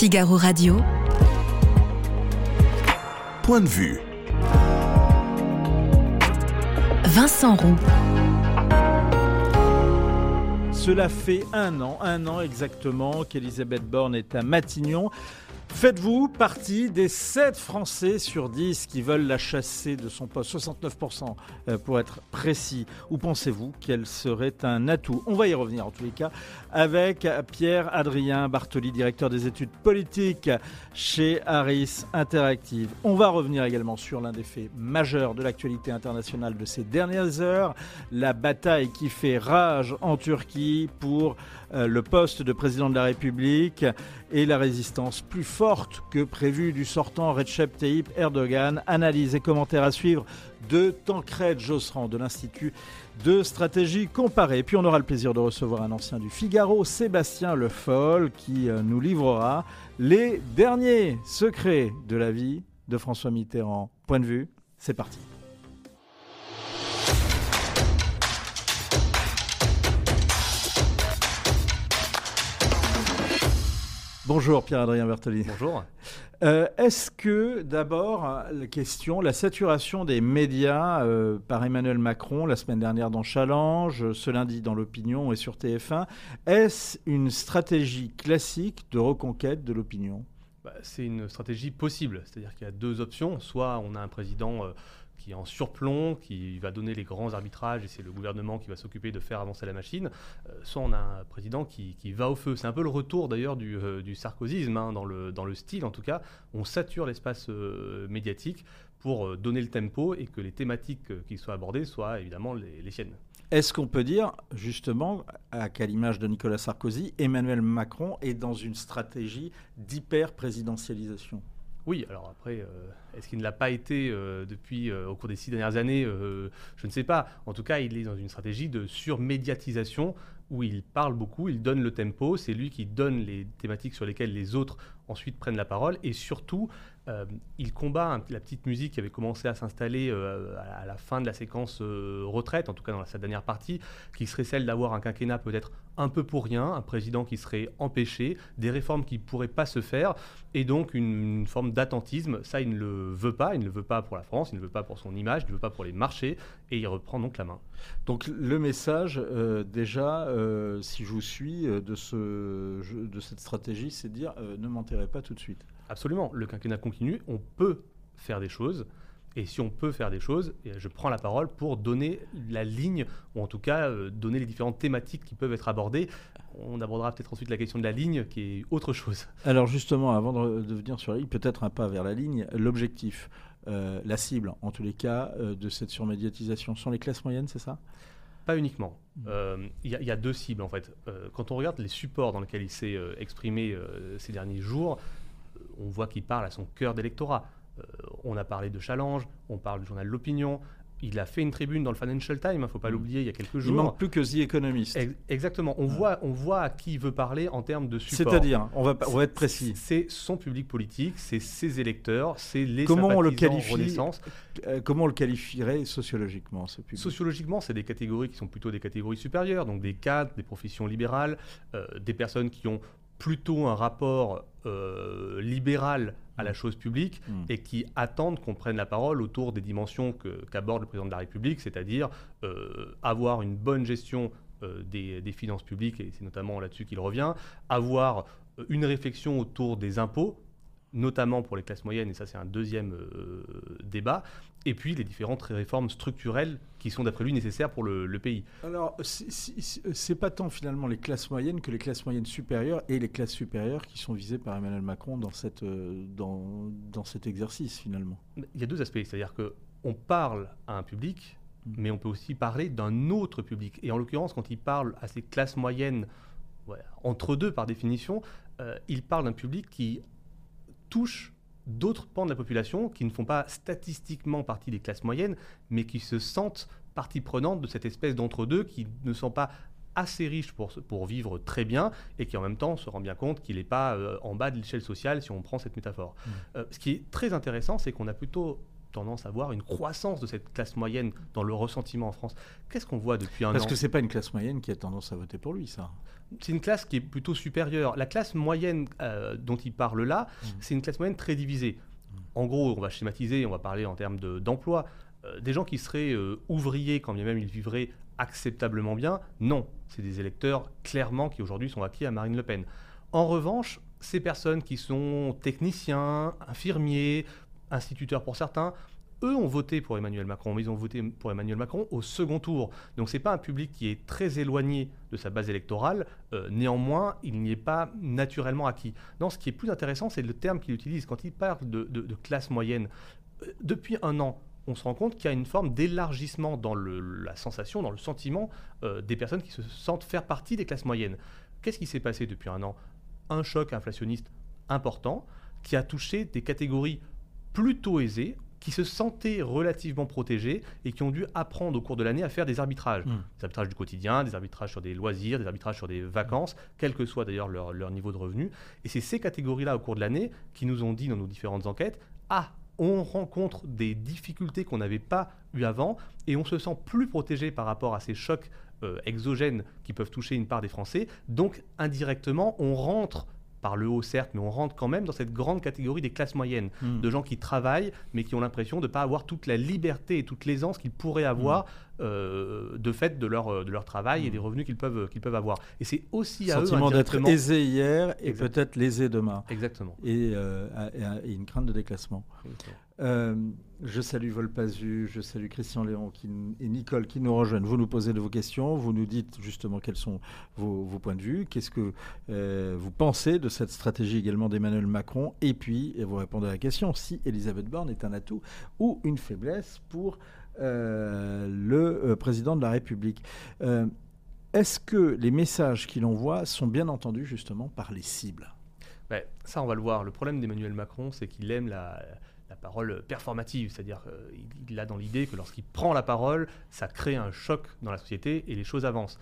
Figaro Radio. Point de vue. Vincent Roux. Cela fait un an, un an exactement qu'Elisabeth Borne est à Matignon. Faites-vous partie des 7 Français sur 10 qui veulent la chasser de son poste 69% euh, pour être précis. Ou pensez-vous qu'elle serait un atout? On va y revenir en tous les cas avec Pierre-Adrien Bartoli, directeur des études politiques chez Harris Interactive. On va revenir également sur l'un des faits majeurs de l'actualité internationale de ces dernières heures, la bataille qui fait rage en Turquie pour euh, le poste de président de la République et la résistance plus forte que prévue du sortant Recep Tayyip Erdogan. Analyse et commentaires à suivre de Tancred Josserand de l'Institut de stratégie comparée. Puis on aura le plaisir de recevoir un ancien du Figaro, Sébastien Le Foll, qui euh, nous livrera les derniers secrets de la vie de François Mitterrand. Point de vue, c'est parti. Bonjour Pierre-Adrien Bertoli. Bonjour. Euh, Est-ce que d'abord, la question, la saturation des médias euh, par Emmanuel Macron la semaine dernière dans Challenge, ce lundi dans l'opinion et sur TF1, est-ce une stratégie classique de reconquête de l'opinion? Bah, C'est une stratégie possible, c'est-à-dire qu'il y a deux options. Soit on a un président... Euh, qui en surplomb, qui va donner les grands arbitrages et c'est le gouvernement qui va s'occuper de faire avancer la machine, euh, soit on a un président qui, va au feu. C'est un peu le retour d'ailleurs du, euh, du hein, dans, le, dans le style en tout cas. On sature l'espace euh, médiatique pour donner le tempo et que les thématiques qui soient abordées soient évidemment les, les siennes. Est-ce qu'on peut dire, justement, à quelle image de Nicolas Sarkozy, Emmanuel Macron est dans une stratégie d'hyper-présidentialisation? Oui, alors après, euh, est-ce qu'il ne l'a pas été euh, depuis euh, au cours des six dernières années Je ne sais pas. En tout cas, il est dans une stratégie de surmédiatisation où il parle beaucoup, il donne le tempo, c'est lui qui donne les thématiques sur lesquelles les autres ensuite prennent la parole, et surtout, euh, il combat la petite musique qui avait commencé à s'installer euh, à, la fin de la séquence euh, retraite, en tout cas dans sa dernière partie, qui serait celle d'avoir un quinquennat peut-être un peu pour rien, un président qui serait empêché, des réformes qui ne pourraient pas se faire, et donc une, forme d'attentisme. Ça, il ne le veut pas, il ne le veut pas pour la France, il ne le veut pas pour son image, il ne le veut pas pour les marchés, et il reprend donc la main. Donc le message, déjà, si je vous suis, de, de cette stratégie, c'est de dire ne m'enterrez pas tout de suite. Absolument. Le quinquennat continue, on peut faire des choses. Et si on peut faire des choses, je prends la parole pour donner la ligne, ou en tout cas euh, donner les différentes thématiques qui peuvent être abordées. On abordera peut-être ensuite la question de la ligne, qui est autre chose. Alors justement, avant de, venir sur la ligne, peut-être un pas vers la ligne, l'objectif, euh, la cible, en tous les cas, euh, de cette surmédiatisation, sont les classes moyennes, c'est ça? Pas uniquement. Il y, a deux cibles en fait. quand on regarde les supports dans lesquels il s'est exprimé ces derniers jours, on voit qu'il parle à son cœur d'électorat. Euh, on a parlé de Challenge, on parle du journal L'Opinion. Il a fait une tribune dans le Financial Times, il ne faut pas mm. l'oublier, il y a quelques jours. Il manque plus que The Economist. exactement. On, voit, on voit à qui il veut parler en termes de support. C'est-à-dire, on va, on va être précis. C'est son public politique, c'est ses électeurs, c'est les comment on le qualifie, Renaissance. Euh, comment on le qualifierait sociologiquement, ce public? Sociologiquement, c'est des catégories qui sont plutôt des catégories supérieures, donc des cadres, des professions libérales, euh, des personnes qui ont plutôt un rapport euh, libéral à la mm. chose publique mm. et qui attendent qu'on prenne la parole autour des dimensions qu'aborde le président de la République, c'est-à-dire euh, avoir une bonne gestion euh, des, des, finances publiques, et c'est notamment là-dessus qu'il revient, avoir une réflexion autour des impôts, notamment pour les classes moyennes, et ça c'est un deuxième euh, débat, et puis les différentes réformes structurelles qui sont d'après lui nécessaires pour le, pays. Alors, c'est pas tant finalement les classes moyennes que les classes moyennes supérieures et les classes supérieures qui sont visées par Emmanuel Macron dans, cette, euh, dans, dans cet exercice finalement. Il y a deux aspects, c'est-à-dire que on parle à un public, mm. mais on peut aussi parler d'un autre public. Et en l'occurrence, quand il parle à ces classes moyennes, entre deux par définition, euh, il parle d'un public qui touche d'autres pans de la population qui ne font pas statistiquement partie des classes moyennes, mais qui se sentent partie prenante de cette espèce d'entre-deux qui ne sont pas assez riches pour, pour vivre très bien et qui en même temps se rend bien compte qu'il n'est pas euh, en bas de l'échelle sociale si on prend cette métaphore. Mmh. Euh, ce qui est très intéressant, c'est qu'on a plutôt tendance à voir une croissance de cette classe moyenne dans le ressentiment en France. Qu'est-ce qu'on voit depuis un Parce an que c'est pas une classe moyenne qui a tendance à voter pour lui, ça. C'est une classe qui est plutôt supérieure. La classe moyenne euh, dont il parle là, Mmh. c'est une classe moyenne très divisée. En gros, on va schématiser, on va parler en termes de- d'emploi. Euh, des gens qui seraient euh, ouvriers, quand bien même ils vivraient acceptablement bien, non. C'est des électeurs clairement qui aujourd'hui sont acquis à Marine Le Pen. En revanche, ces personnes qui sont techniciens, infirmiers, instituteurs pour certains, eux ont voté pour Emmanuel Macron, mais ils ont voté pour Emmanuel Macron au second tour. Donc c'est pas un public qui est très éloigné de sa base électorale. Euh, néanmoins, il n'y est pas naturellement acquis. Non, ce qui est plus intéressant, c'est le terme qu'il utilise quand il parle de, classe moyenne. Euh, Depuis un an, on se rend compte qu'il y a une forme d'élargissement dans la sensation, dans le sentiment euh, des personnes qui se sentent faire partie des classes moyennes. Qu'est-ce qui s'est passé depuis un an? Un choc inflationniste important qui a touché des catégories plutôt aisées, qui se sentaient relativement protégées et qui ont dû apprendre au cours de l'année à faire des arbitrages. Mm. Des arbitrages du quotidien, des arbitrages sur des loisirs, des arbitrages sur des vacances, quel que soit d'ailleurs leur, leur niveau de revenu. Et c'est ces catégories-là au cours de l'année qui nous ont dit dans nos différentes enquêtes, ah, on rencontre des difficultés qu'on n'avait pas eues avant et on se sent plus protégé par rapport à ces chocs euh, exogènes qui peuvent toucher une part des Français. Donc indirectement, on rentre par le haut certes, mais on rentre quand même dans cette grande catégorie des classes moyennes, Mm. de gens qui travaillent, mais qui ont l'impression de ne pas avoir toute la liberté et toute l'aisance qu'ils pourraient avoir euh, de fait de leur, de leur travail et des revenus qu'ils peuvent, qu'ils peuvent avoir. Et c'est aussi à eux Sentiment d'être aisé hier et peut-être lésé demain. Exactement. Et, euh, et- et une crainte de déclassement. Je salue Volpazu, je salue Christian Léon et Nicole qui nous rejoignent. Vous nous posez de vos questions, vous nous dites justement quels sont vos, points de vue, qu'est-ce que euh, vous pensez de cette stratégie également d'Emmanuel Macron, et puis vous répondez à la question si Elisabeth Borne est un atout ou une faiblesse pour euh, le euh, président de la République. Est-ce que les messages qu'il envoie sont bien entendus justement par les cibles? Ben, ça, on va le voir. Le problème d'Emmanuel Macron, c'est qu'il aime la parole performative, c'est-à-dire qu'il a dans l'idée que lorsqu'il prend la parole, ça crée un choc dans la société et les choses avancent.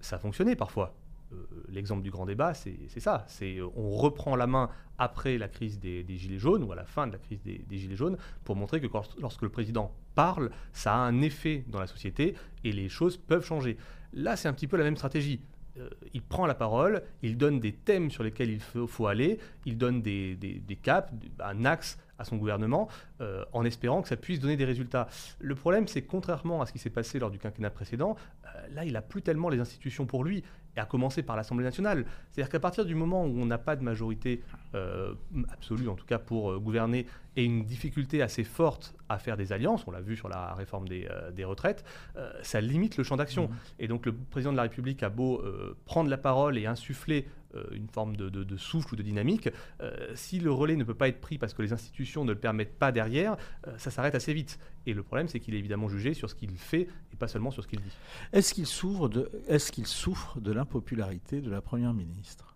Ça a fonctionné parfois. Euh, L'exemple du grand débat, c'est ça. C'est euh, on reprend la main après la crise des, gilets jaunes ou à la fin de la crise des, gilets jaunes pour montrer que lorsque le président parle, ça a un effet dans la société et les choses peuvent changer. Là, c'est un petit peu la même stratégie. Euh, il prend la parole, il donne des thèmes sur lesquels il faut, aller, il donne des, caps, un axe à son gouvernement, euh, en espérant que ça puisse donner des résultats. Le problème, c'est contrairement à ce qui s'est passé lors du quinquennat précédent, euh, là, il n'a plus tellement les institutions pour lui, et à commencer par l'Assemblée nationale. C'est-à-dire qu'à partir du moment où on n'a pas de majorité absolue, en tout cas pour gouverner, et une difficulté assez forte à faire des alliances, on l'a vu sur la réforme des, euh, des retraites, euh, ça limite le champ d'action. Et donc le président de la République a beau euh, prendre la parole et insuffler une forme de, de- de souffle ou de dynamique, si le relais ne peut pas être pris parce que les institutions ne le permettent pas derrière, ça s'arrête assez vite. Et le problème, c'est qu'il est évidemment jugé sur ce qu'il fait et pas seulement sur ce qu'il dit. Est-ce qu'il souffre de, est-ce qu'il souffre de l'impopularité de la Première ministre?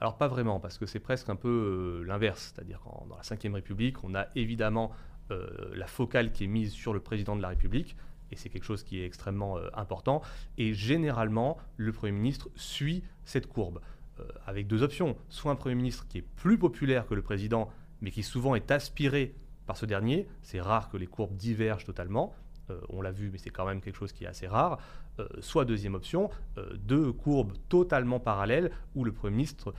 Alors pas vraiment, parce que c'est presque un peu euh, l'inverse. C'est-à-dire qu'en dans la Ve République, on a évidemment euh, la focale qui est mise sur le président de la République, et c'est quelque chose qui est extrêmement euh, important. Et généralement, le Premier ministre suit cette courbe, avec deux options. Soit un Premier ministre qui est plus populaire que le président, mais qui souvent est aspiré par ce dernier. C'est rare que les courbes divergent totalement. On l'a vu, mais c'est quand même quelque chose qui est assez rare. Soit deuxième option, deux courbes totalement parallèles où le Premier ministre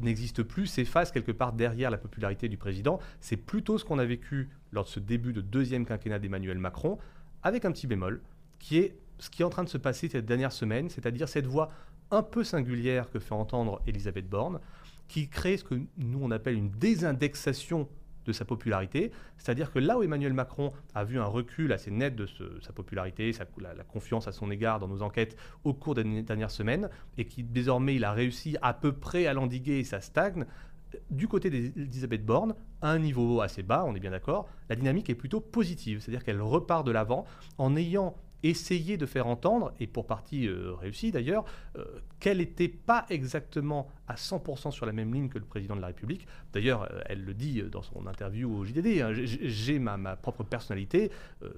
n'existe plus, s'efface quelque part derrière la popularité du président. C'est plutôt ce qu'on a vécu lors de ce début de deuxième quinquennat d'Emmanuel Macron, avec un petit bémol, qui est ce qui est en train de se passer cette dernière semaine, c'est-à-dire cette voix un peu singulière que fait entendre Elisabeth Borne, qui crée ce que nous on appelle une désindexation sa popularité, c'est-à-dire que là où Emmanuel Macron a vu un recul assez net de sa popularité, sa- la, confiance à son égard dans nos enquêtes au cours des dernières semaines, et qui désormais il a réussi à peu près à l'endiguer et ça stagne, du côté d'Elisabeth Borne, un niveau assez bas, on est bien d'accord, la dynamique est plutôt positive, c'est-à-dire qu'elle repart de l'avant en ayant essayé de faire entendre, et pour partie euh, réussi d'ailleurs, euh, qu'elle n'était pas exactement à 100% sur la même ligne que le président de la République. D'ailleurs, euh, elle le dit dans son interview au JDD, hein, j'ai- ma, ma propre personnalité, euh,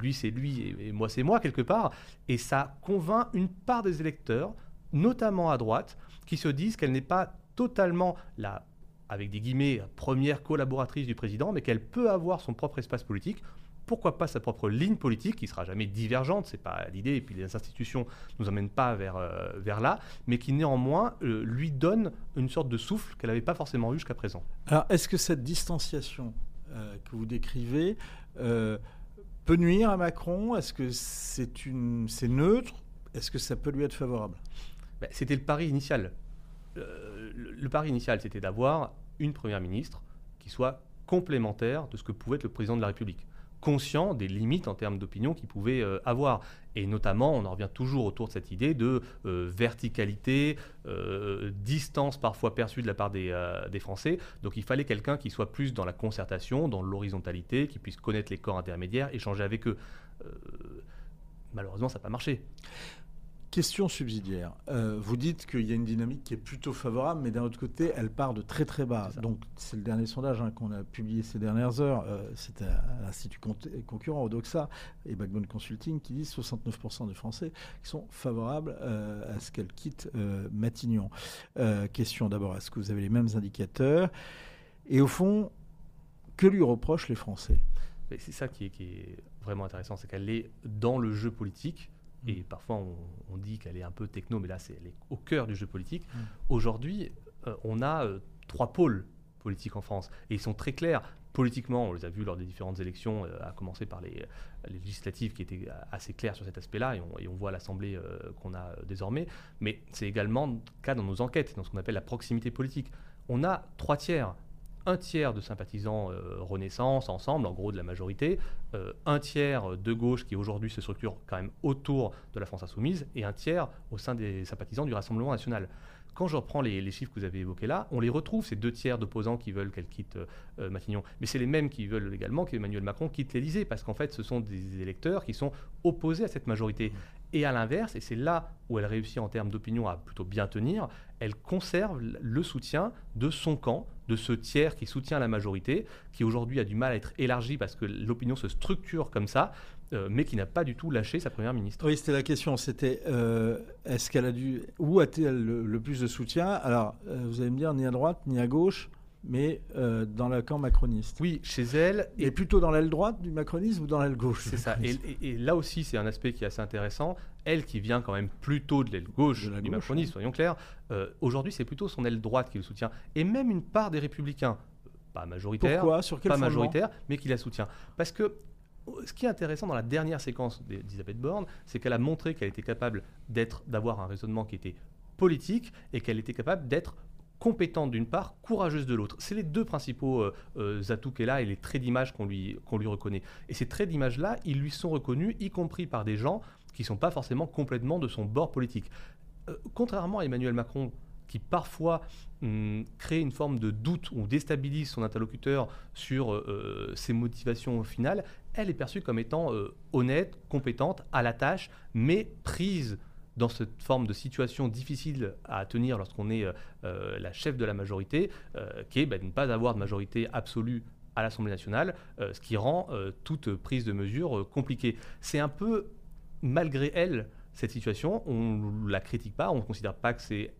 lui c'est lui et, et moi c'est moi quelque part, et ça convainc une part des électeurs, notamment à droite, qui se disent qu'elle n'est pas totalement la avec des guillemets, première collaboratrice du président, mais qu'elle peut avoir son propre espace politique pourquoi pas sa propre ligne politique, qui sera jamais divergente, c'est pas l'idée, et puis les institutions ne nous emmènent pas vers, euh, vers là, mais qui néanmoins euh, lui donne une sorte de souffle qu'elle n'avait pas forcément eu jusqu'à présent. Alors, est-ce que cette distanciation euh, que vous décrivez peut nuire à Macron? Est-ce que c'est une, c'est neutre? Est-ce que ça peut lui être favorable? Ben, C'était le pari initial. le, le pari initial, c'était d'avoir une première ministre qui soit complémentaire de ce que pouvait être le président de la République conscient des limites en termes d'opinion qu'il pouvait euh, avoir. Et notamment, on en revient toujours autour de cette idée de euh, verticalité, euh, distance parfois perçue de la part des, des Français. Donc il fallait quelqu'un qui soit plus dans la concertation, dans l'horizontalité, qui puisse connaître les corps intermédiaires, échanger avec eux. malheureusement, ça n'a pas marché. Question subsidiaire. Euh, vous dites qu'il y a une dynamique qui est plutôt favorable, mais d'un autre côté, elle part de très très bas. Donc c'est le dernier sondage hein, qu'on a publié ces dernières heures. Euh, c'est à, l'Institut concurrent, Odoxa et Backbone Consulting, qui disent 69% des Français qui sont favorables euh, à ce qu'elle quitte Matignon. question d'abord, est-ce que vous avez les mêmes indicateurs? Et au fond, que lui reprochent les Français? C'est ça qui est, qui est vraiment intéressant, c'est qu'elle est dans le jeu politique et mm. parfois on, dit qu'elle est un peu techno, mais là c'est, elle est au cœur du jeu politique. Mm. Aujourd'hui, euh, on a euh, trois pôles politiques en France, et ils sont très clairs. Politiquement, on les a vus lors des différentes élections, euh, à commencer par les, législatives qui étaient assez claires sur cet aspect-là, et on, voit l'Assemblée qu'on a désormais, mais c'est également le cas dans nos enquêtes, dans ce qu'on appelle la proximité politique. On a trois tiers un tiers de sympathisants euh, Renaissance, ensemble, en gros de la majorité, euh, un tiers de gauche qui aujourd'hui se structure quand même autour de la France insoumise, et un tiers au sein des sympathisants du Rassemblement national. Quand je reprends les, chiffres que vous avez évoqués là, on les retrouve, ces deux tiers d'opposants qui veulent qu'elle quitte euh, Matignon. Mais c'est les mêmes qui veulent également qu'Emmanuel Macron quitte l'Élysée, parce qu'en fait, ce sont des électeurs qui sont opposés à cette majorité. Et à l'inverse, et c'est là où elle réussit en termes d'opinion à plutôt bien tenir, elle conserve le soutien de son camp, de ce tiers qui soutient la majorité, qui aujourd'hui a du mal à être élargi parce que l'opinion se structure comme ça, euh, mais qui n'a pas du tout lâché sa première ministre. Oui, c'était la question. C'était euh, est-ce qu'elle a dû. Où a-t-elle le, plus de soutien? Alors, euh, vous allez me dire, ni à droite, ni à gauche mais euh, dans le camp macroniste. Oui, chez elle. Et, plutôt dans l'aile droite du macronisme ou dans l'aile gauche C'est ça. Et, là aussi, c'est un aspect qui est assez intéressant. Elle, qui vient quand même plutôt de l'aile gauche du macronisme, soyons clairs, euh, aujourd'hui, c'est plutôt son aile droite qui le soutient. Et même une part des républicains, pas majoritaire, Pourquoi? Sur quel pas majoritaire, mais qui la soutient. Parce que ce qui est intéressant dans la dernière séquence d'Elisabeth Borne, c'est qu'elle a montré qu'elle était capable d'être, d'avoir un raisonnement qui était politique et qu'elle était capable d'être compétente d'une part, courageuse de l'autre. C'est les deux principaux euh, euh, atouts qu'elle a et les traits d'image qu'on lui, reconnaît. Et ces traits d'image-là, ils lui sont reconnus, y compris par des gens qui ne sont pas forcément complètement de son bord politique. Euh, contrairement à Emmanuel Macron, qui parfois hum, crée une forme de doute ou déstabilise son interlocuteur sur ses motivations finales, elle est perçue comme étant honnête, compétente, à la tâche, mais prise dans cette forme de situation difficile à tenir lorsqu'on est euh, euh, la chef de la majorité, euh, qui est bah, de ne pas avoir de majorité absolue à l'Assemblée nationale, ce qui rend toute prise de mesure compliquée. C'est un peu, malgré elle, cette situation, on ne la critique pas, on ne considère pas que c'est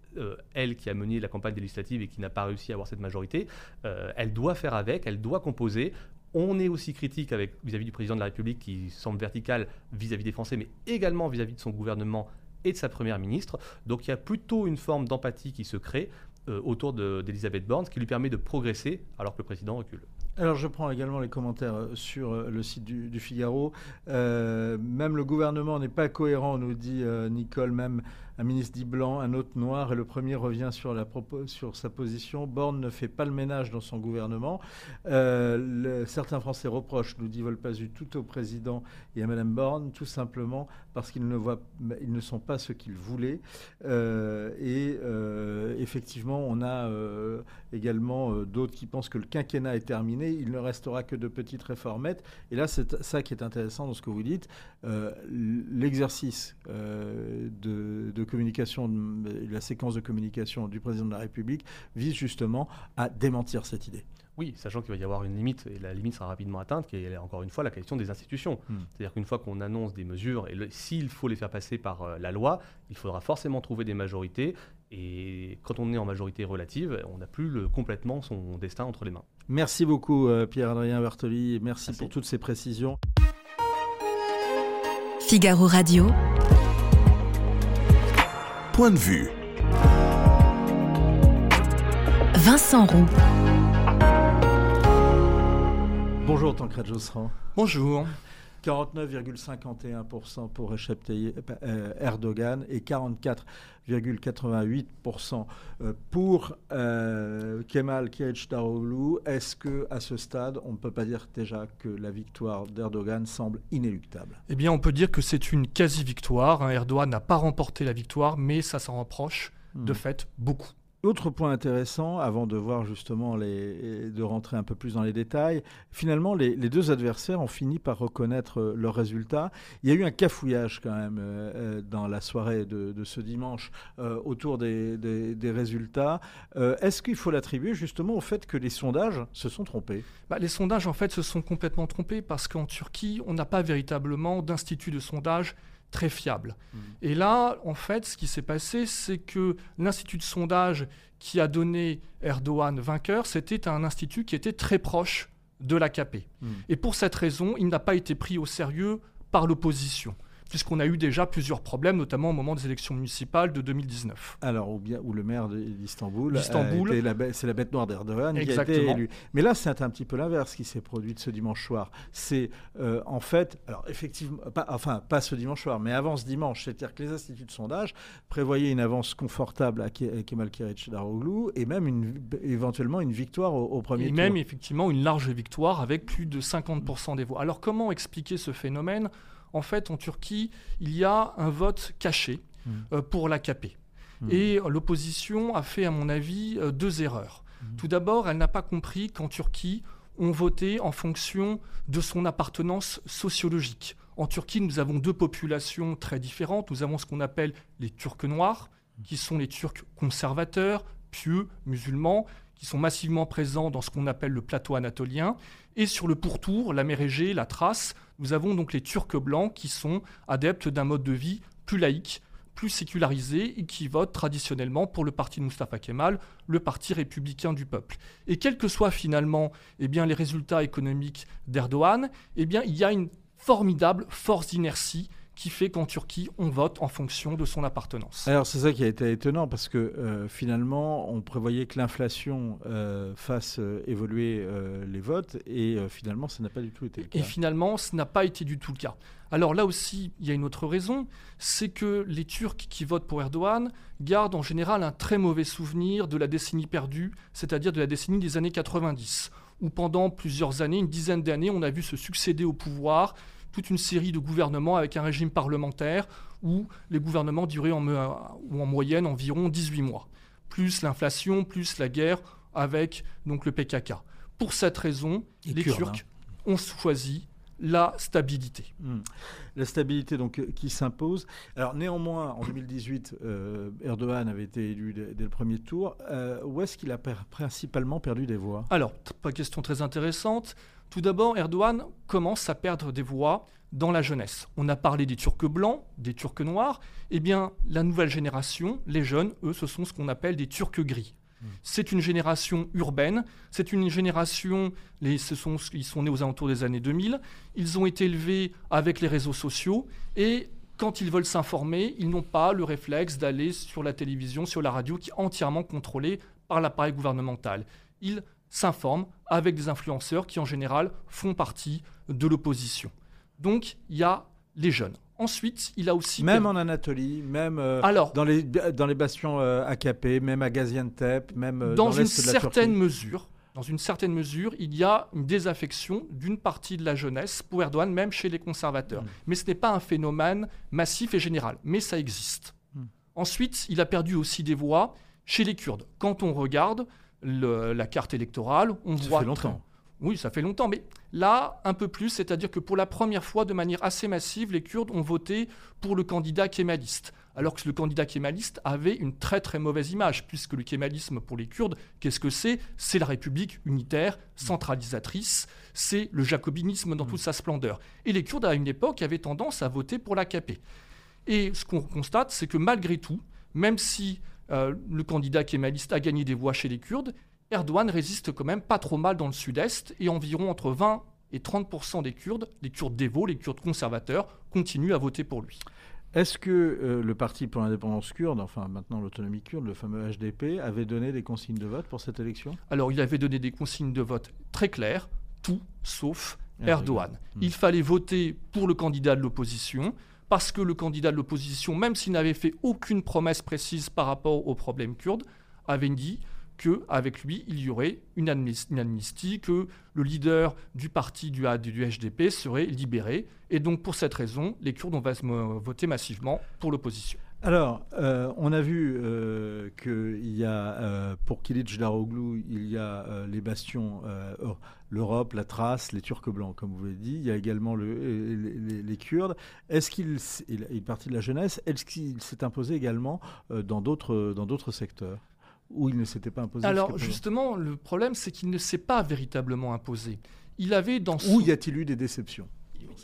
elle qui a mené la campagne législative et qui n'a pas réussi à avoir cette majorité. elle doit faire avec, elle doit composer. On est aussi critique vis-à-vis du président de la République qui semble vertical vis-à-vis des Français, mais également vis à -vis de son gouvernement et de sa première ministre. Donc il y a plutôt une forme d'empathie qui se crée euh, autour d'Elisabeth Borne, ce qui lui permet de progresser alors que le président recule. Alors je prends également les commentaires euh, sur euh, le site du, Figaro. même le gouvernement n'est pas cohérent, nous dit Nicole, même un ministre dit blanc, un autre noir, et le premier revient sur, sa position. Borne ne fait pas le ménage dans son gouvernement. Euh, certains Français reprochent, nous dit Volpazu, tout au président et à Mme Borne, tout simplement parce qu'ils ne, voient, ils ne sont pas ce qu'ils voulaient. Euh, et euh, effectivement, on a également d'autres qui pensent que le quinquennat est terminé, il ne restera que de petites réformettes. Et là, c'est ça qui est intéressant dans ce que vous dites. L'exercice de communication, la séquence de communication du président de la République vise justement à démentir cette idée. Oui, sachant qu'il va y avoir une limite, et la limite sera rapidement atteinte, qui est encore une fois la question des institutions. Hmm. C'est-à-dire qu'une fois qu'on annonce des mesures, et s'il faut les faire passer par euh, la loi, il faudra forcément trouver des majorités, Et quand on est en majorité relative, on n'a plus le, complètement son destin entre les mains. Merci beaucoup euh, Pierre-Adrien Bertoli, merci, merci pour toutes ces précisions. Figaro Radio. Point de vue. Vincent Roux. Bonjour Tancred Josserand. Bonjour. 49,51% pour Recep Tayyip euh, Erdogan et 44,88% euh, pour euh, Kemal Kılıçdaroğlu. Est-ce que à ce stade, on ne peut pas dire déjà que la victoire d'Erdogan semble inéluctable? Eh bien, on peut dire que c'est une quasi-victoire. Hein. Erdogan n'a pas remporté la victoire, mais ça s'en rapproche de hmm. fait beaucoup. Autre point intéressant, avant de voir justement de rentrer un peu plus dans les détails, finalement les, deux adversaires ont fini par reconnaître euh, leurs résultats. Il y a eu un cafouillage quand même euh, euh, dans la soirée de, ce dimanche autour des, résultats. Est-ce qu'il faut l'attribuer justement au fait que les sondages se sont trompés? Bah, Les sondages en fait se sont complètement trompés parce qu'en Turquie, on n'a pas véritablement d'institut de sondage très fiable. Mmh. Et là, en fait, ce qui s'est passé, c'est que l'Institut de sondage qui a donné Erdogan vainqueur, c'était un institut qui était très proche de l'AKP. Mmh. Et pour cette raison, il n'a pas été pris au sérieux par l'opposition puisqu'on a eu déjà plusieurs problèmes, notamment au moment des élections municipales de 2019. Alors, ou bien où le maire d'Istanbul, c'est la bête noire d'Erdogan qui a été élu. Mais là, c'est un petit peu l'inverse qui s'est produit de ce dimanche soir. C'est euh, en fait, alors effectivement, pas, enfin pas ce dimanche soir, mais avant ce dimanche, c'est-à-dire que les instituts de sondage prévoyaient une avance confortable à Kemal Kılıçdaroğlu et même une, éventuellement une victoire au, premier tour. Et même effectivement une large victoire avec plus de 50% des voix. Alors comment expliquer ce phénomène? En fait, en Turquie, il y a un vote caché mmh. euh, pour l'AKP. Mmh. Et l'opposition a fait, à mon avis, euh, deux erreurs. Mmh. Tout d'abord, elle n'a pas compris qu'en Turquie, on votait en fonction de son appartenance sociologique. En Turquie, nous avons deux populations très différentes. Nous avons ce qu'on appelle les Turcs noirs, qui sont les Turcs conservateurs, pieux, musulmans, qui sont massivement présents dans ce qu'on appelle le plateau anatolien. Et sur le pourtour, la mer Égée, la Thrace, nous avons donc les Turcs blancs qui sont adeptes d'un mode de vie plus laïque, plus sécularisé et qui votent traditionnellement pour le parti de Mustafa Kemal, le parti républicain du peuple. Et quels que soient finalement eh les résultats économiques d'Erdogan, eh il y a une formidable force d'inertie qui fait qu'en Turquie, on vote en fonction de son appartenance. Alors c'est ça qui a été étonnant parce que euh, finalement, on prévoyait que l'inflation euh, fasse euh, évoluer les votes et finalement, ça n'a pas du tout été le cas. Et finalement, ce n'a pas été du tout le cas. Alors là aussi, il y a une autre raison, c'est que les Turcs qui votent pour Erdogan gardent en général un très mauvais souvenir de la décennie perdue, c'est-à-dire de la décennie des années 90, où pendant plusieurs années, une dizaine d'années, on a vu se succéder au pouvoir toute une série de gouvernements avec un régime parlementaire où les gouvernements duraient en, en moyenne environ 18 mois, plus l'inflation, plus la guerre avec donc le PKK. Pour cette raison, les, Turcs hein. ont choisi la stabilité. Hmm. La stabilité donc euh, qui s'impose. Alors néanmoins, en 2018, euh, Erdogan avait été élu dès, le premier tour. Euh, où est-ce qu'il a principalement perdu des voix? Alors, pas question très intéressante. Tout d'abord, Erdogan commence à perdre des voix dans la jeunesse. On a parlé des Turcs blancs, des Turcs noirs. Eh bien, la nouvelle génération, les jeunes, eux, ce sont ce qu'on appelle des Turcs gris. Hmm. C'est une génération urbaine, c'est une génération, les, ce sont, ils sont nés aux alentours des années 2000, ils ont été élevés avec les réseaux sociaux et quand ils veulent s'informer, ils n'ont pas le réflexe d'aller sur la télévision, sur la radio qui est entièrement contrôlée par l'appareil gouvernemental. Ils s'informent avec des influenceurs qui en général font partie de l'opposition. Donc il y a les jeunes. Ensuite, il a aussi... Même en Anatolie, même euh, Alors, dans, les, dans les bastions euh, AKP, même à Gaziantep, même euh, dans, dans une certaine mesure. Dans une certaine mesure, il y a une désaffection d'une partie de la jeunesse pour Erdogan, même chez les conservateurs. Mm. Mais ce n'est pas un phénomène massif et général, mais ça existe. Mm. Ensuite, il a perdu aussi des voix chez les Kurdes. Quand on regarde la carte électorale, on ça voit... Fait longtemps. Oui, ça fait longtemps, mais là, un peu plus, c'est-à-dire que pour la première fois, de manière assez massive, les Kurdes ont voté pour le candidat kémaliste, alors que le candidat kémaliste avait une très très mauvaise image, puisque le kémalisme pour les Kurdes, qu'est-ce que c'est? C'est la République unitaire, centralisatrice, c'est le jacobinisme dans toute sa splendeur. Et les Kurdes, à une époque, avaient tendance à voter pour l'AKP. Et ce qu'on constate, c'est que malgré tout, même si euh, le candidat kémaliste a gagné des voix chez les Kurdes, Erdogan résiste quand même pas trop mal dans le sud-est et environ entre 20 et 30% des Kurdes, les Kurdes dévots, les Kurdes conservateurs, continuent à voter pour lui. Est-ce que euh, le Parti pour l'indépendance kurde, enfin maintenant l'autonomie kurde, le fameux HDP, avait donné des consignes de vote pour cette élection? Alors il avait donné des consignes de vote très claires, tout sauf Ah, Erdogan. oui. Il fallait voter pour le candidat de l'opposition, parce que le candidat de l'opposition, même s'il n'avait fait aucune promesse précise par rapport au problème kurde, avait dit qu'avec lui, il y aurait une, amnis- une amnistie, que le leader du parti du, du HDP serait libéré. Et donc, pour cette raison, les Kurdes ont vas- mo- voté massivement pour l'opposition. Alors, euh, on a vu euh, qu'il y a, euh, pour Kilic Daroglu, il y a euh, les bastions, euh, l'Europe, la Thrace, les Turcs blancs, comme vous l'avez dit. Il y a également le- euh, les, Kurdes. Est-ce qu'il il est parti de la jeunesse? Est-ce qu'il s'est imposé également euh, dans d'autres dans d'autres secteurs? Où il ne s'était pas imposé Alors, justement, le problème, c'est qu'il ne s'est pas véritablement imposé. Il avait dans son... Où y a-t-il eu des déceptions?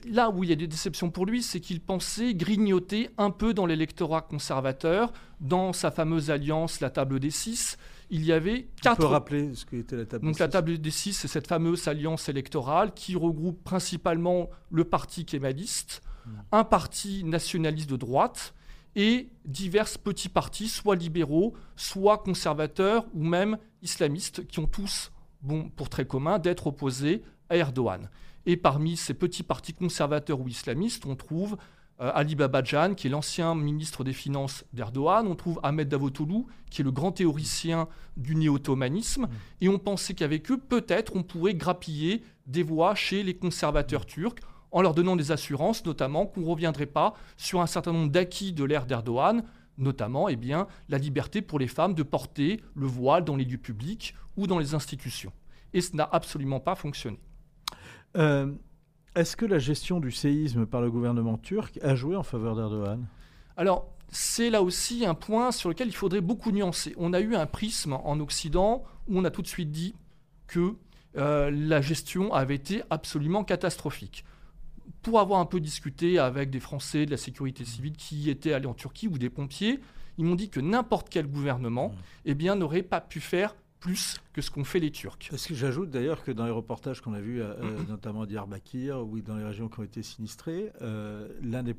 Là où il y a des déceptions pour lui, c'est qu'il pensait grignoter un peu dans l'électorat conservateur, dans sa fameuse alliance, la table des six. Il y avait On quatre. peut rappeler ce qu'était la table Donc des la six table des six, c'est cette fameuse alliance électorale qui regroupe principalement le parti kémaliste, Hmm. un parti nationaliste de droite et divers petits partis, soit libéraux, soit conservateurs ou même islamistes, qui ont tous bon, pour trait commun d'être opposés à Erdogan. Et parmi ces petits partis conservateurs ou islamistes, on trouve euh, Ali Babajan, qui est l'ancien ministre des Finances d'Erdogan. On trouve Ahmed Davutoglu, qui est le grand théoricien du néo-ottomanisme. Et on pensait qu'avec eux, peut-être, on pourrait grappiller des voix chez les conservateurs turcs en leur donnant des assurances, notamment qu'on ne reviendrait pas sur un certain nombre d'acquis de l'ère d'Erdogan, notamment eh bien, la liberté pour les femmes de porter le voile dans les lieux publics ou dans les institutions. Et ce n'a absolument pas fonctionné. Euh, Est-ce que la gestion du séisme par le gouvernement turc a joué en faveur d'Erdogan? Alors, c'est là aussi un point sur lequel il faudrait beaucoup nuancer. On a eu un prisme en Occident où on a tout de suite dit que euh, la gestion avait été absolument catastrophique. Pour avoir un peu discuté avec des Français de la sécurité civile qui étaient allés en Turquie ou des pompiers, ils m'ont dit que n'importe quel gouvernement eh bien, n'aurait pas pu faire plus que ce qu'ont fait les Turcs. Parce que j'ajoute d'ailleurs que dans les reportages qu'on a vus, euh, euh, notamment d'Iyarbakir ou dans les régions qui ont été sinistrées, euh, l'un des,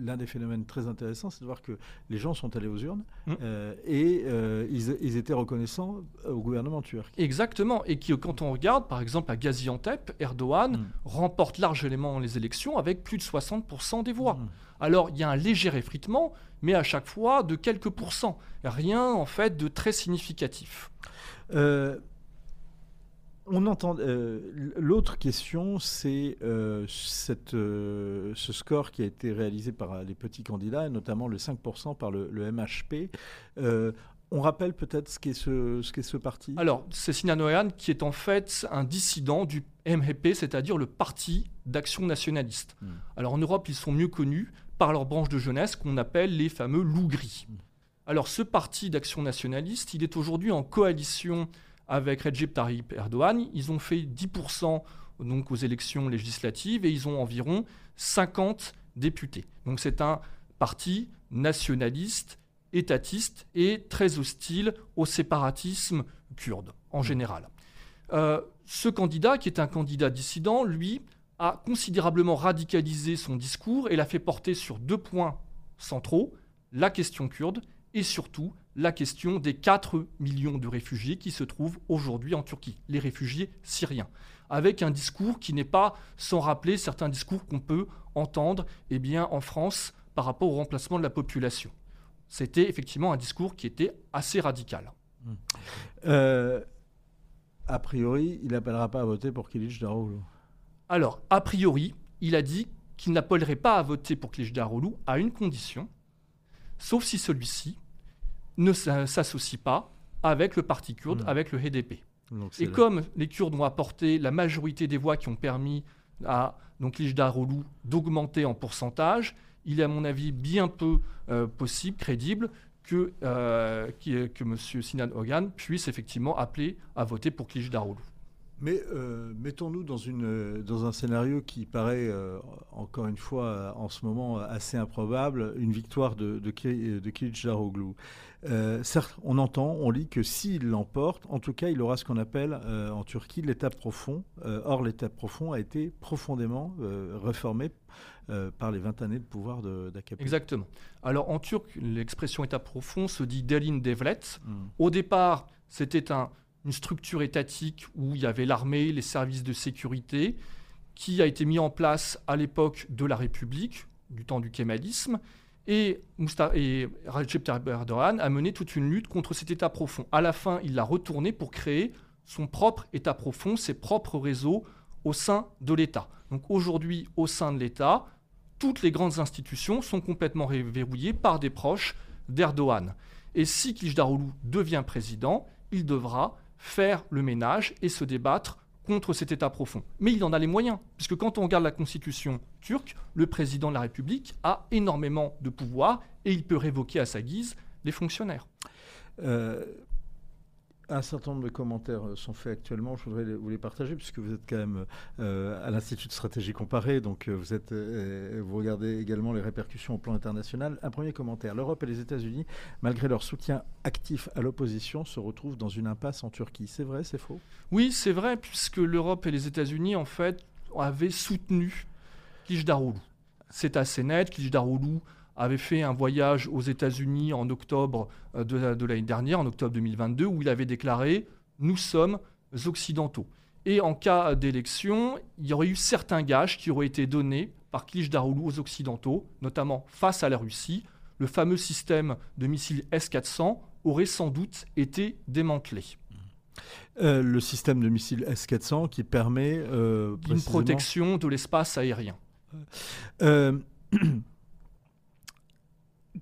l'un des phénomènes très intéressants, c'est de voir que les gens sont allés aux urnes Mm. euh, et ils, ils étaient reconnaissants au gouvernement turc. Exactement. Et qui, quand on regarde, par exemple, à Gaziantep, Erdogan Mm. remporte largement les élections avec plus de 60% des voix. Mm. Alors, il y a un léger effritement, mais à chaque fois de quelques pourcents. Rien, en fait, de très significatif. Euh, on entend. euh, L'autre question, c'est euh, ce score qui a été réalisé par les petits candidats, et notamment le 5% par le, le MHP. On rappelle peut-être ce qu'est ce, ce parti? Alors, c'est Sinan Oyan qui est en fait un dissident du MHP, c'est-à-dire le Parti d'action nationaliste. Mm. Alors, en Europe, ils sont mieux connus par leur branche de jeunesse qu'on appelle les fameux loups gris. Alors, ce parti d'action nationaliste, il est aujourd'hui en coalition avec Recep Tayyip Erdogan. Ils ont fait 10% donc, aux élections législatives et ils ont environ 50 députés. Donc, c'est un parti nationaliste, étatiste et très hostile au séparatisme kurde en général. Euh, ce candidat, qui est un candidat dissident, lui, a considérablement radicalisé son discours et l'a fait porter sur deux points centraux, la question kurde et surtout la question des 4 millions de réfugiés qui se trouvent aujourd'hui en Turquie, les réfugiés syriens, avec un discours qui n'est pas sans rappeler certains discours qu'on peut entendre eh en France par rapport au remplacement de la population. C'était effectivement un discours qui était assez radical. Euh, A priori, il n'appellera pas à voter pour Kilic Daroglu. Alors, a priori, il a dit qu'il n'appellerait pas à voter pour Kılıçdaroğlu à une condition, sauf si celui-ci ne s'a- s'associe pas avec le parti kurde, Hmm. avec le HDP. Donc, Et comme les Kurdes ont apporté la majorité des voix qui ont permis à donc Kılıçdaroğlu d'augmenter en pourcentage, il est à mon avis bien peu euh, possible, crédible, que, euh, que M. Sinan Ogan puisse effectivement appeler à voter pour Kılıçdaroğlu. Mais euh, mettons-nous dans, une, dans un scénario qui paraît, euh, encore une fois, en ce moment assez improbable, une victoire de, de, de Euh, certes, on entend, on lit que s'il l'emporte, en tout cas, il aura ce qu'on appelle en Turquie l'état profond. or, l'état profond a été profondément réformé par les 20 années de pouvoir d'AKP. Exactement. Alors, en turc, l'expression état profond se dit Delin Devlet. Hmm. Au départ, c'était un une structure étatique où il y avait l'armée, les services de sécurité, qui a été mis en place à l'époque de la République, du temps du kémalisme, et, et Recep Tayyip Erdogan a mené toute une lutte contre cet État profond. À la fin, il l'a retourné pour créer son propre État profond, ses propres réseaux au sein de l'État. Donc aujourd'hui, au sein de l'État, toutes les grandes institutions sont complètement verrouillées par des proches d'Erdogan. Et si Kılıçdaroğlu devient président, il devra faire le ménage et se débattre contre cet État profond. Mais il en a les moyens, puisque quand on regarde la constitution turque, le président de la République a énormément de pouvoir et il peut révoquer à sa guise les fonctionnaires. Euh, un certain nombre de commentaires euh, sont faits actuellement. Je voudrais vous les partager puisque vous êtes quand même euh, à l'Institut de stratégie comparée, donc euh, vous, regardez également les répercussions au plan international. Un premier commentaire. L'Europe et les États-Unis, malgré leur soutien actif à l'opposition, se retrouvent dans une impasse en Turquie. C'est vrai, c'est faux? Oui, c'est vrai, puisque l'Europe et les États-Unis, en fait, avaient soutenu Kılıçdaroğlu. C'est assez net. Kılıçdaroğlu avait fait un voyage aux États-Unis en octobre euh, de, l'année dernière, en octobre 2022, où il avait déclaré Nous sommes occidentaux. Et en cas d'élection, il y aurait eu certains gages qui auraient été donnés par Kılıçdaroğlu aux Occidentaux, notamment face à la Russie. Le fameux système de missiles S-400 aurait sans doute été démantelé. Euh, le système de missiles S-400 qui permet euh, une protection de l'espace aérien.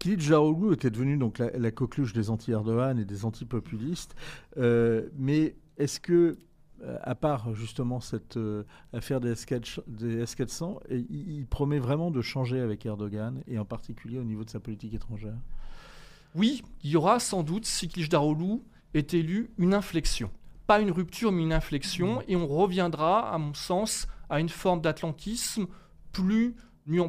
Kilit Jaroglou était devenu donc la, coqueluche des anti-Erdogan et des anti-populistes. Euh, mais est-ce que, euh, à part justement cette euh, affaire des, S400, il, promet vraiment de changer avec Erdogan et en particulier au niveau de sa politique étrangère? Oui, il y aura sans doute, si Kılıçdaroğlu est élu, une inflexion. Pas une rupture, mais une inflexion. Mmh. Et on reviendra, à mon sens, à une forme d'atlantisme plus,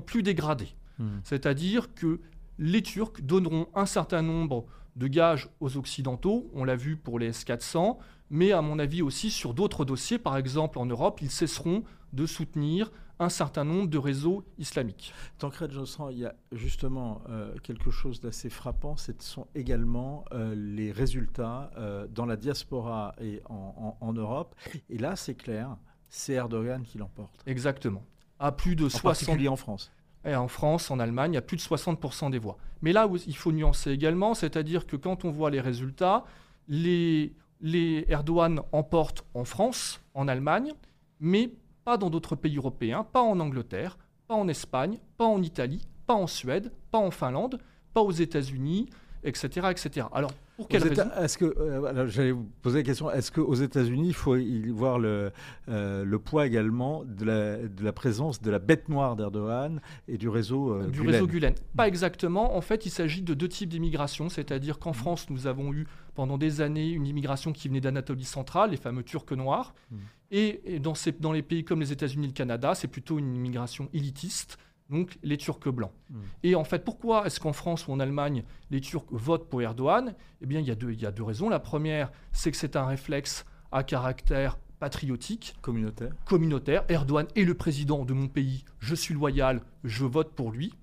plus dégradée. Mmh. C'est-à-dire que les Turcs donneront un certain nombre de gages aux Occidentaux, on l'a vu pour les S-400, mais à mon avis aussi sur d'autres dossiers, par exemple en Europe, ils cesseront de soutenir un certain nombre de réseaux islamiques. Tancred Josserand, il y a justement euh, quelque chose d'assez frappant, ce sont également euh, les résultats euh, dans la diaspora et en, Europe. Et là, c'est clair, c'est Erdogan qui l'emporte. Exactement. À plus de en 60... en France. En France, en Allemagne, il y a plus de 60% des voix. Mais là il faut nuancer également, c'est-à-dire que quand on voit les résultats, les, les Erdogan emportent en France, en Allemagne, mais pas dans d'autres pays européens, pas en Angleterre, pas en Espagne, pas en Italie, pas en Suède, pas en Finlande, pas aux États-Unis, etc., etc. Alors, pour quelle raison Est-ce que, euh, j'allais vous poser la question, est-ce qu'aux États-Unis, il faut y voir le, euh, le poids également de la, de la, présence de la bête noire d'Erdogan et du réseau euh, Du réseau Gulen Pas exactement. En fait, il s'agit de deux types d'immigration, c'est-à-dire qu'en mmh. France, nous avons eu pendant des années une immigration qui venait d'Anatolie centrale, les fameux Turcs noirs. Mmh. Et, dans, ces, dans les pays comme les États-Unis et le Canada, c'est plutôt une immigration élitiste donc les Turcs blancs. Hmm. Et en fait, pourquoi est-ce qu'en France ou en Allemagne, les Turcs votent pour Erdogan? Eh bien, il y, a deux, il y a deux raisons. La première, c'est que c'est un réflexe à caractère patriotique. Communautaire. Communautaire. Erdogan est le président de mon pays, je suis loyal, je vote pour lui.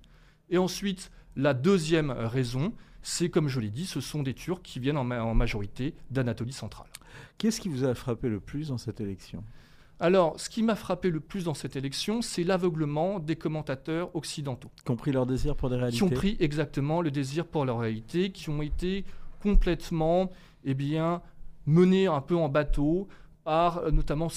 Et ensuite, la deuxième raison, c'est comme je l'ai dit, ce sont des Turcs qui viennent en, en majorité d'Anatolie centrale. Qu'est-ce qui vous a frappé le plus dans cette élection? Alors, ce qui m'a frappé le plus dans cette élection, c'est l'aveuglement des commentateurs occidentaux. Qui ont pris leur désir pour des réalités. Qui ont pris exactement le désir pour leur réalité, qui ont été complètement, eh bien, menés un peu en bateau par notamment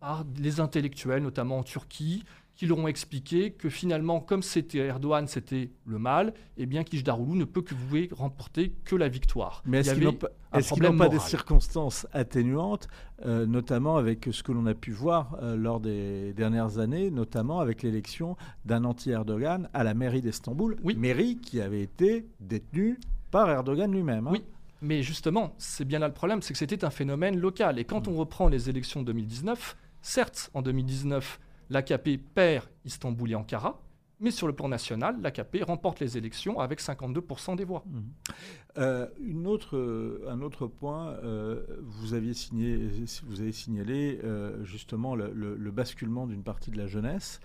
par les intellectuels, notamment en Turquie, qui leur ont expliqué que finalement, comme c'était Erdogan, c'était le mal, et eh bien Kılıçdaroğlu ne peut que vouer remporter que la victoire. Mais est-ce qu'il n'y a pas des circonstances atténuantes, euh, notamment avec ce que l'on a pu voir euh, lors des dernières années, notamment avec l'élection d'un anti-Erdogan à la mairie d'Istanbul, oui. mairie qui avait été détenue par Erdogan lui-même hein. Oui. Mais justement, c'est bien là le problème, c'est que c'était un phénomène local. Et quand on reprend les élections de 2019, certes, en 2019, l'AKP perd Istanbul et Ankara, mais sur le plan national, l'AKP remporte les élections avec 52% des voix. Euh, une autre, un autre point, euh, vous, avez signalé euh, justement le, le basculement d'une partie de la jeunesse.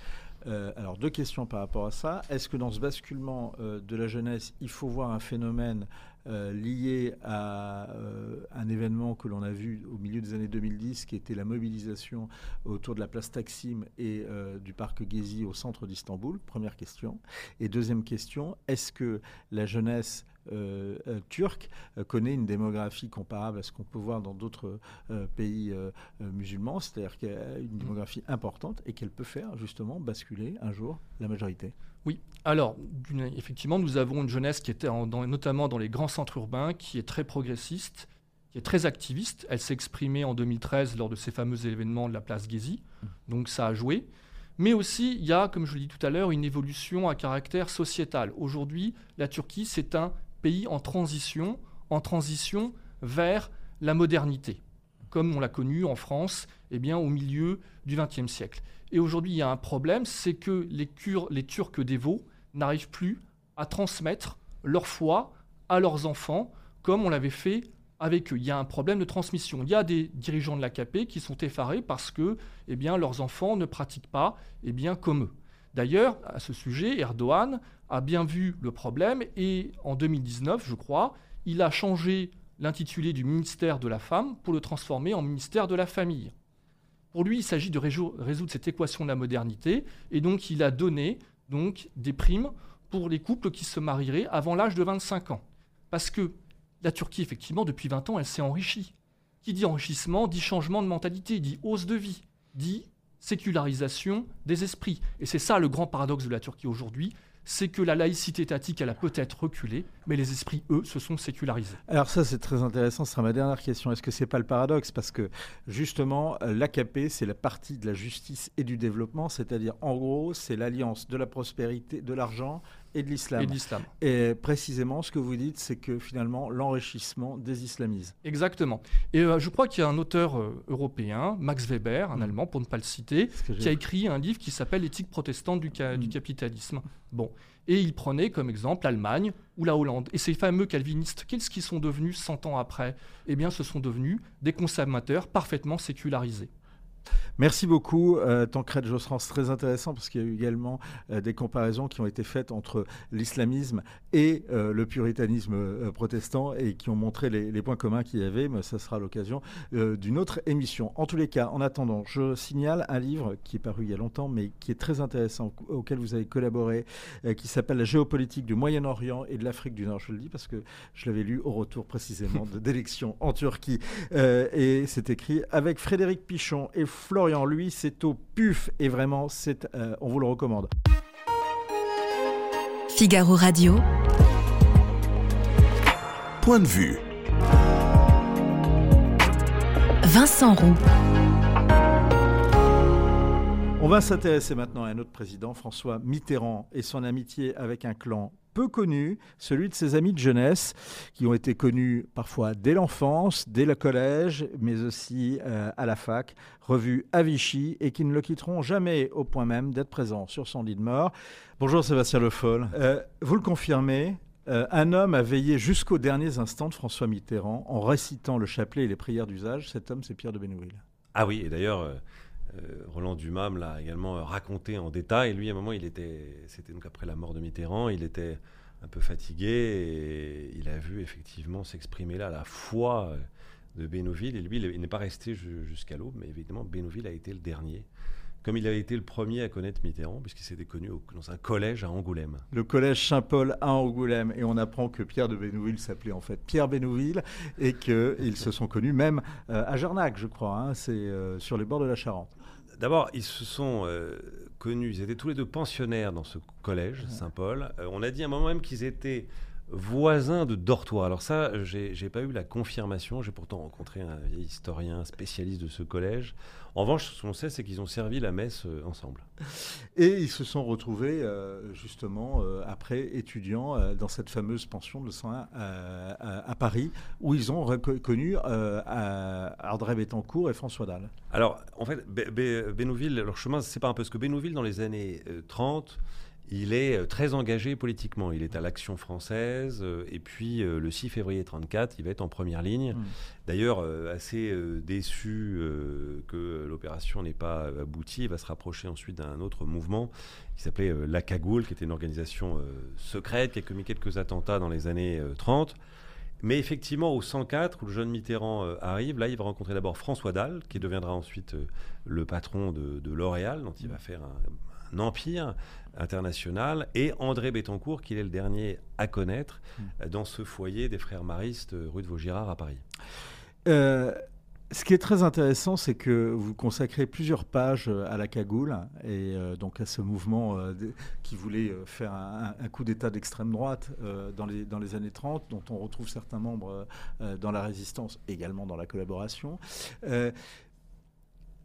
Euh, alors deux questions par rapport à ça. Est-ce que dans ce basculement euh, de la jeunesse, il faut voir un phénomène euh, lié à un événement que l'on a vu au milieu des années 2010, qui était la mobilisation autour de la place Taksim et du parc Gezi au centre d'Istanbul Première question. Et deuxième question, est-ce que la jeunesse euh, euh, turc euh, connaît une démographie comparable à ce qu'on peut voir dans d'autres pays musulmans, c'est-à-dire qu'elle a une démographie importante et qu'elle peut faire justement basculer un jour la majorité. Oui, alors effectivement, nous avons une jeunesse qui était notamment dans les grands centres urbains, qui est très progressiste, qui est très activiste. Elle s'est exprimée en 2013 lors de ces fameux événements de la place Gezi, mmh. donc ça a joué. Mais aussi, il y a, comme je le dis tout à l'heure, une évolution à caractère sociétal. Aujourd'hui, la Turquie, c'est un en transition, en transition vers la modernité, comme on l'a connu en France eh bien, au milieu du XXe siècle. Et aujourd'hui, il y a un problème, c'est que les, les Turcs dévots n'arrivent plus à transmettre leur foi à leurs enfants, comme on l'avait fait avec eux. Il y a un problème de transmission. Il y a des dirigeants de l'AKP qui sont effarés parce que eh bien, leurs enfants ne pratiquent pas eh bien, comme eux. D'ailleurs, à ce sujet, Erdogan a bien vu le problème et en 2019, je crois, il a changé l'intitulé du ministère de la femme pour le transformer en ministère de la famille. Pour lui, il s'agit de résoudre cette équation de la modernité et donc il a donné des primes pour les couples qui se marieraient avant l'âge de 25 ans. Parce que la Turquie, effectivement, depuis 20 ans, elle s'est enrichie. Qui dit enrichissement dit changement de mentalité, dit hausse de vie, dit sécularisation des esprits. Et c'est ça le grand paradoxe de la Turquie aujourd'hui, c'est que la laïcité étatique, elle a peut-être reculé, mais les esprits, eux, se sont sécularisés. Alors ça, c'est très intéressant, ce sera ma dernière question. Est-ce que ce n'est pas le paradoxe? Parce que justement, l'AKP, c'est la partie de la justice et du développement, c'est-à-dire, en gros, c'est l'alliance de la prospérité, de l'argent et de l'islam. Et précisément, ce que vous dites, c'est que finalement, l'enrichissement des islamistes. Exactement. Et euh, je crois qu'il y a un auteur euh, européen, Max Weber, un mm. Allemand, pour ne pas le citer, qui a écrit un livre qui s'appelle L'éthique protestante du, du mm. capitalisme. Bon. Et il prenait comme exemple l'Allemagne ou la Hollande. Et ces fameux calvinistes, qu'est-ce qu'ils sont devenus 100 ans après? Eh bien, ce sont devenus des consommateurs parfaitement sécularisés. Merci beaucoup, euh, Tancred très intéressant parce qu'il y a eu également euh, des comparaisons qui ont été faites entre l'islamisme et euh, le puritanisme euh, protestant et qui ont montré les, points communs qu'il y avait. Mais ça sera l'occasion d'une autre émission. En tous les cas, en attendant, je signale un livre qui est paru il y a longtemps, mais qui est très intéressant, auquel vous avez collaboré, qui s'appelle La géopolitique du Moyen-Orient et de l'Afrique du Nord. Je le dis parce que je l'avais lu au retour précisément d'élections en Turquie. et c'est écrit avec Frédéric Pichon et Florian lui, c'est au puf et vraiment, c'est, euh, on vous le recommande. Figaro Radio. Point de vue. Vincent Roux. On va s'intéresser maintenant à un autre président, François Mitterrand, et son amitié avec un clan peu connu, celui de ses amis de jeunesse, qui ont été connus parfois dès l'enfance, dès le collège, mais aussi euh, à la fac, revus à Vichy, et qui ne le quitteront jamais au point même d'être présents sur son lit de mort. Bonjour Sébastien Le Foll. Euh, vous le confirmez, euh, un homme a veillé jusqu'aux derniers instants de François Mitterrand en récitant le chapelet et les prières d'usage. Cet homme, c'est Pierre de Bénouville. Ah oui, et d'ailleurs, Roland Dumas l'a également raconté en détail. Lui, à un moment, il était, c'était donc après la mort de Mitterrand, il était un peu fatigué et il a vu effectivement s'exprimer là la foi de Bénouville. Et lui, il n'est pas resté jusqu'à l'aube, mais évidemment, Bénouville a été le dernier comme il a été le premier à connaître Mitterrand, puisqu'il s'était connu dans un collège à Angoulême. Le collège Saint-Paul à Angoulême. Et on apprend que Pierre de Bénouville s'appelait en fait Pierre Bénouville et qu'ils se sont connus même euh, à Jarnac, je crois. Hein. C'est euh, sur les bords de la Charente. D'abord, ils se sont euh, connus, ils étaient tous les deux pensionnaires dans ce collège Saint-Paul. on a dit à un moment même qu'ils étaient voisin de dortoir. Alors ça, j'ai pas eu la confirmation. J'ai pourtant rencontré un vieil historien spécialiste de ce collège. En revanche, ce qu'on sait, c'est qu'ils ont servi la messe euh, ensemble. Et ils se sont retrouvés euh, justement euh, après étudiants dans cette fameuse pension de 101 à, Paris, où ils ont reconnu Ardrey Bettencourt et François Dalle. Alors, en fait, Bénouville, leur chemin, c'est pas un peu ce que Bénouville, dans les années 30, il est euh, très engagé politiquement. Il est à l'Action française. Euh, et puis, euh, le 6 février 34, il va être en première ligne. Hmm. D'ailleurs, assez déçu que l'opération n'ait pas abouti, il va se rapprocher ensuite d'un autre mouvement qui s'appelait La Cagoule, qui était une organisation secrète qui a commis quelques attentats dans les années 30. Mais effectivement, au 104, où le jeune Mitterrand arrive, là, il va rencontrer d'abord François Dalle, qui deviendra ensuite le patron de, L'Oréal, dont il va faire un empire international, et André Bettencourt, qui est le dernier à connaître hmm. dans ce foyer des frères maristes euh, rue de Vaugirard à Paris. Euh, ce qui est très intéressant, c'est que vous consacrez plusieurs pages euh, à la cagoule et donc à ce mouvement qui voulait faire un, coup d'État d'extrême droite dans, les, dans les années 30, dont on retrouve certains membres dans la résistance, également dans la collaboration.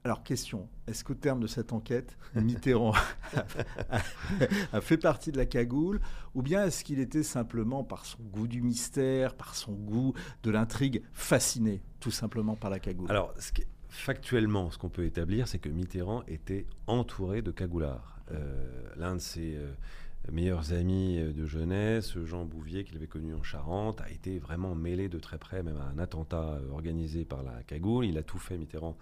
Alors, question, est-ce qu'au terme de cette enquête, Mitterrand a, fait partie de la cagoule, ou bien est-ce qu'il était simplement, par son goût du mystère, par son goût de l'intrigue, fasciné tout simplement par la cagoule? Alors, factuellement, ce qu'on peut établir, c'est que Mitterrand était entouré de cagoulards. Euh, l'un de ses euh, meilleurs amis euh, de jeunesse, Jean Bouvier, qu'il avait connu en Charente, a été vraiment mêlé de très près, même à un attentat organisé par la cagoule. Il a tout fait, Mitterrand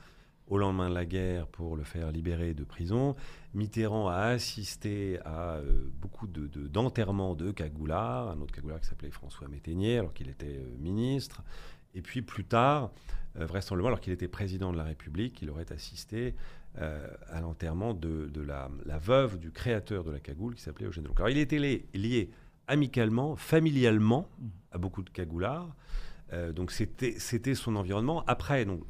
au lendemain de la guerre pour le faire libérer de prison. Mitterrand a assisté à euh, beaucoup d'enterrements de, de cagoulards, un autre cagoulard qui s'appelait François Métainier, alors qu'il était euh, ministre. Et puis plus tard, euh, vraisemblablement, alors qu'il était président de la République, il aurait assisté à l'enterrement de, la, veuve du créateur de la cagoule qui s'appelait Eugène Delon. Alors il était lié, amicalement, familialement à beaucoup de cagoulards. donc c'était son environnement. Après, donc,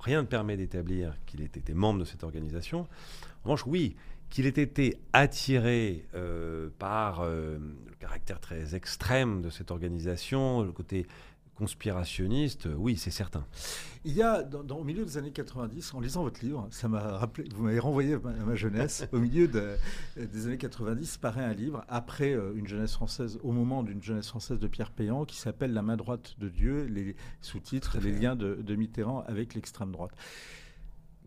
rien ne permet d'établir qu'il ait été membre de cette organisation. En revanche, oui, qu'il ait été attiré euh, par euh, le caractère très extrême de cette organisation, le côté conspirationniste, oui, c'est certain. Il y a, dans, au milieu des années 90, en lisant votre livre, ça m'a rappelé, vous m'avez renvoyé à ma, jeunesse, au milieu des années 90, paraît un livre, après euh, une jeunesse française, au moment d'une jeunesse française de Pierre Péan, qui s'appelle La main droite de Dieu, les sous-titres, les liens de, Mitterrand avec l'extrême droite.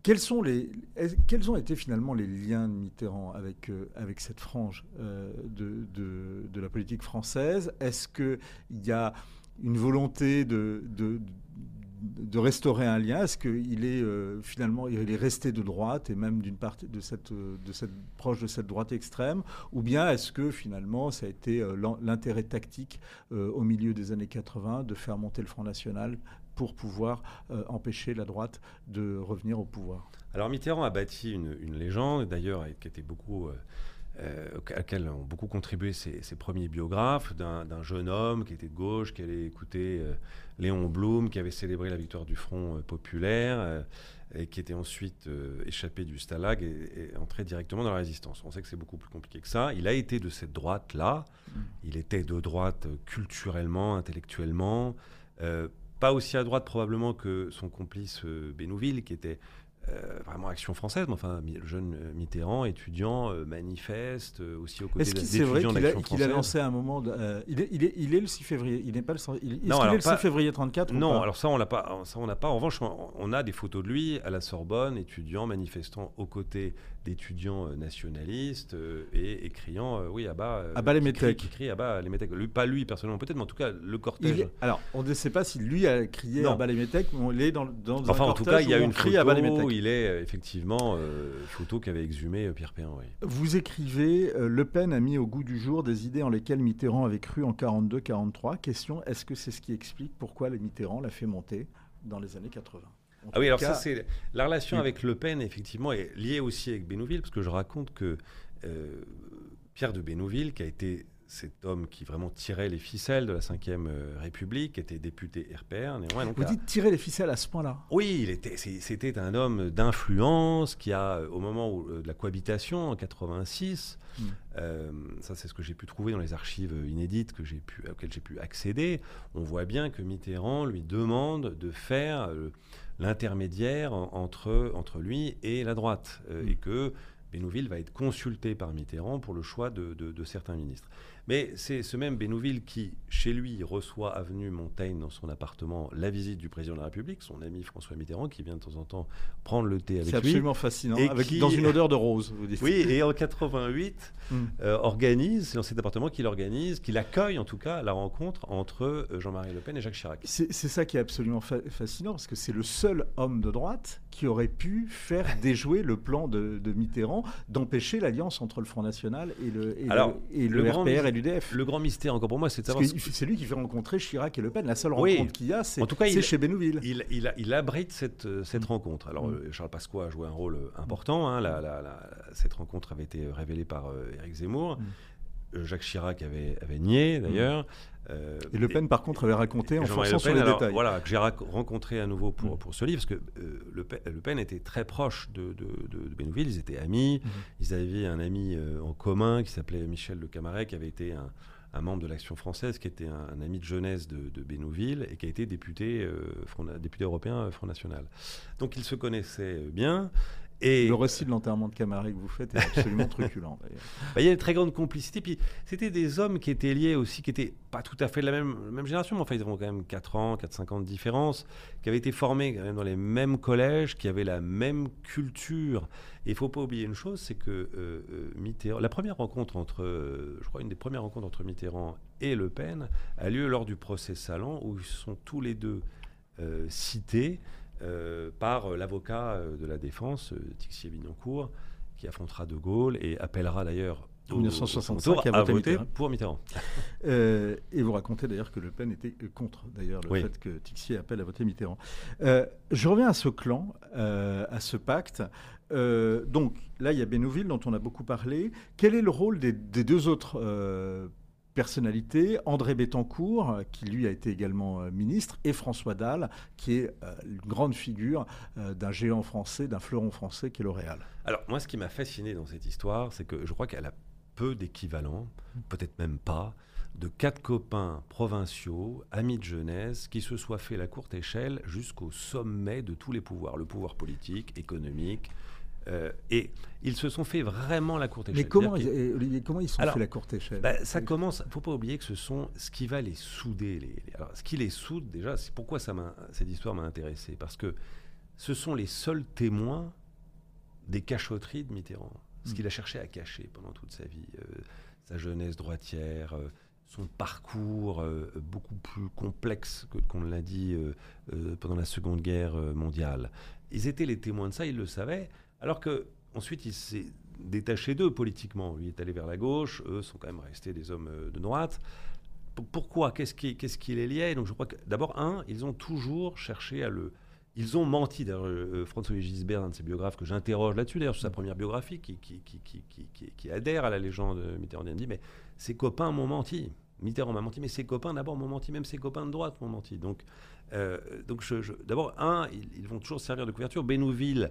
Quels, sont les, quels ont été finalement les liens de Mitterrand avec, euh, avec cette frange euh, de, de, de, la politique française? Est-ce qu'il y a une volonté de, de, restaurer un lien. Est-ce qu'il est euh, finalement il est resté de droite et même d'une partie de cette, de cette proche de cette droite extrême? Ou bien est-ce que finalement ça a été euh, l'intérêt tactique euh, au milieu des années 80 de faire monter le Front National pour pouvoir empêcher la droite de revenir au pouvoir? Alors Mitterrand a bâti une, une légende, d'ailleurs, qui était beaucoup euh, auquel ont beaucoup contribué ses, premiers biographes, d'un jeune homme qui était de gauche, qui allait écouter euh, Léon Blum, qui avait célébré la victoire du Front euh, populaire, et qui était ensuite échappé du Stalag et, entré directement dans la résistance. On sait que c'est beaucoup plus compliqué que ça. Il a été de cette droite-là. Mm. Il était de droite culturellement, intellectuellement. pas aussi à droite probablement que son complice Bénouville, qui était euh, vraiment action française, mais enfin, le jeune euh, Mitterrand, étudiant, euh, manifeste aussi aux côtés Est-ce c'est vrai qu'il a, lancé un moment il, est, il, est, il, est, le 6 février, il n'est pas le, il, est, non, est le 6 février 34 Non, alors ça on l'a pas, ça on n'a pas. En revanche, on, a des photos de lui à la Sorbonne, étudiant, manifestant aux côtés d'étudiants nationalistes et, criant oui à bas, à bas les métèques, qui crie à bas les métèques. Lui, pas lui personnellement peut-être, mais en tout cas le cortège. alors on ne sait pas si lui a crié à bas les métèques, mais on est dans, dans enfin, un en tout cas il y a une cri à bas les métèques il est euh, effectivement euh, photo qu'avait exhumé euh, Pierre Péan. Vous écrivez Le Pen a mis au goût du jour des idées en lesquelles Mitterrand avait cru en 42-43. Question est-ce que c'est ce qui explique pourquoi les Mitterrand l'a fait monter dans les années 80 ah oui, alors ça, c'est la relation avec Le Pen, effectivement, est liée aussi avec Bénouville, parce que je raconte que Pierre de Bénouville, qui a été cet homme qui vraiment tirait les ficelles de la Ve euh, République, était député RPR. Néanmoins, Vous dites tirer les ficelles à ce point-là Oui, c'était un homme d'influence qui a, au moment de la cohabitation en 86, hmm. ça c'est ce que j'ai pu trouver dans les archives inédites que pu, auxquelles j'ai pu accéder, on voit bien que Mitterrand lui demande de faire l'intermédiaire entre, entre lui et la droite, hmm. et que Bénouville va être consulté par Mitterrand pour le choix de, de certains ministres. Mais c'est ce même Bénouville qui, chez lui, reçoit avenue Montaigne dans son appartement la visite du président de la République, son ami François Mitterrand, qui vient de temps en temps prendre le thé avec lui. C'est absolument fascinant, avec, dans une odeur de rose, vous dites. Oui, et en 88, hmm. euh, organise, c'est dans cet appartement qu'il organise, qu'il accueille en tout cas la rencontre entre euh, Jean-Marie Le Pen et Jacques Chirac. C'est ça qui est absolument fascinant, parce que c'est le seul homme de droite qui aurait pu faire déjouer le plan de, Mitterrand d'empêcher l'alliance entre le Front National et le, et le, le RPR et l'UDF. Le grand mystère encore pour moi, c'est de savoir... C'est lui qui fait rencontrer Chirac et Le Pen. La seule rencontre qu'il y a, c'est chez Bénouville. Il, il, il, abrite cette, euh, cette mm. rencontre. Alors, mm. euh, Charles Pasqua a joué un rôle euh, important. Hein. cette rencontre avait été révélée par Éric Zemmour. Mm. Jacques Chirac avait, avait nié, d'ailleurs. Euh, et Le Pen, par contre, avait raconté en forçant sur les détails. Voilà, que j'ai rencontré à nouveau pour, pour ce livre, parce que euh, le, Pen, était très proche de, de, de, Bénouville, ils étaient amis, mm. ils avaient un ami euh, en commun qui s'appelait Michel Le Camaret, qui avait été un, un membre de l'Action française, qui était un, ami de jeunesse de, de, Bénouville et qui a été député, député européen Front National. Donc ils se connaissaient bien. Et le récit de l'enterrement de Camaret que vous faites est absolument truculent. Bah, il y a une très grande complicité. Puis c'était des hommes qui étaient liés aussi, qui n'étaient pas tout à fait de la même, même génération, mais enfin ils ont quand même 4 ans, 4-5 ans de différence, qui avaient été formés quand même dans les mêmes collèges, qui avaient la même culture. Et il ne faut pas oublier une chose, c'est que euh, euh, Mitterrand, la première rencontre entre, euh, je crois une des premières rencontres entre Mitterrand et Le Pen a lieu lors du procès Salon, où ils sont tous les deux cités euh, par euh, l'avocat euh, de la défense, Tixier Vignancourt, qui affrontera De Gaulle et appellera d'ailleurs en 1965 à voter pour Mitterrand. et vous racontez d'ailleurs que Le Pen était contre d'ailleurs le fait que Tixier appelle à voter Mitterrand. je reviens à ce clan, à ce pacte. donc là, il y a Bénouville dont on a beaucoup parlé. Quel est le rôle des, des deux autres personnalités, André Bettencourt, qui lui a été également euh, ministre, et François Dalle, qui est euh, une grande figure euh, d'un géant français, d'un fleuron français qui est L'Oréal. Alors moi, ce qui m'a fasciné dans cette histoire, c'est que je crois qu'elle a peu d'équivalent, peut-être même pas, de quatre copains provinciaux, amis de jeunesse, qui se soient fait la courte échelle jusqu'au sommet de tous les pouvoirs, le pouvoir politique, économique, euh, et ils se sont fait vraiment la courte échelle. Mais comment, ils, comment ils se sont fait la courte échelle bah, Ça commence, faut pas oublier que ce sont ce qui va les souder. Les, alors, ce qui les soude, déjà, c'est pourquoi ça cette histoire m'a intéressé. Parce que ce sont les seuls témoins des cachotteries de Mitterrand. Ce hmm. qu'il a cherché à cacher pendant toute sa vie. Euh, sa jeunesse droitière, euh, son parcours beaucoup plus complexe que qu'on l'a dit pendant la Seconde Guerre mondiale. Ils étaient les témoins de ça, ils le savaient. Alors que ensuite il s'est détaché d'eux politiquement. Lui est allé vers la gauche, eux sont quand même restés des hommes euh, de droite. Pourquoi? Qu'est-ce qui, les liait Donc je crois que d'abord, un, ils ont toujours cherché à le... Ils ont menti. D'ailleurs, euh, François Gisbert, un de ses biographes que j'interroge là-dessus, d'ailleurs, sur sa première biographie, qui, adhère à la légende Mitterrand, dit, mais ses copains m'ont menti. Mitterrand m'a menti, mais ses copains d'abord m'ont menti, même ses copains de droite m'ont menti. Donc, euh, donc d'abord, un, ils, ils, vont toujours servir de couverture. Bénouville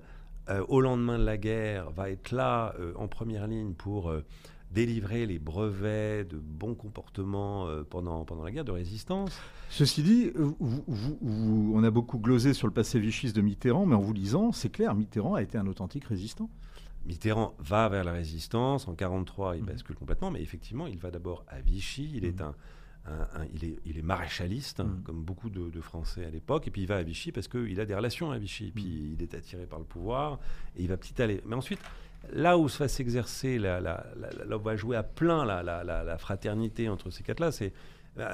euh, au lendemain de la guerre, va être là euh, en première ligne pour euh, délivrer les brevets de bon comportement pendant, pendant la guerre de résistance. Ceci dit, on a beaucoup glosé sur le passé vichiste de Mitterrand, mais en vous lisant, c'est clair, Mitterrand a été un authentique résistant. Mitterrand va vers la résistance. En 1943, il mmh. bascule complètement, mais effectivement, il va d'abord à Vichy. Il est mmh. Un il, est, il, est, maréchaliste, mm. comme beaucoup de, Français à l'époque, et puis il va à Vichy parce qu'il a des relations à Vichy, et puis mm. il est attiré par le pouvoir, et il va petit aller. Mais ensuite, là où se va s'exercer, là, là, où va jouer à plein la fraternité entre ces quatre-là, c'est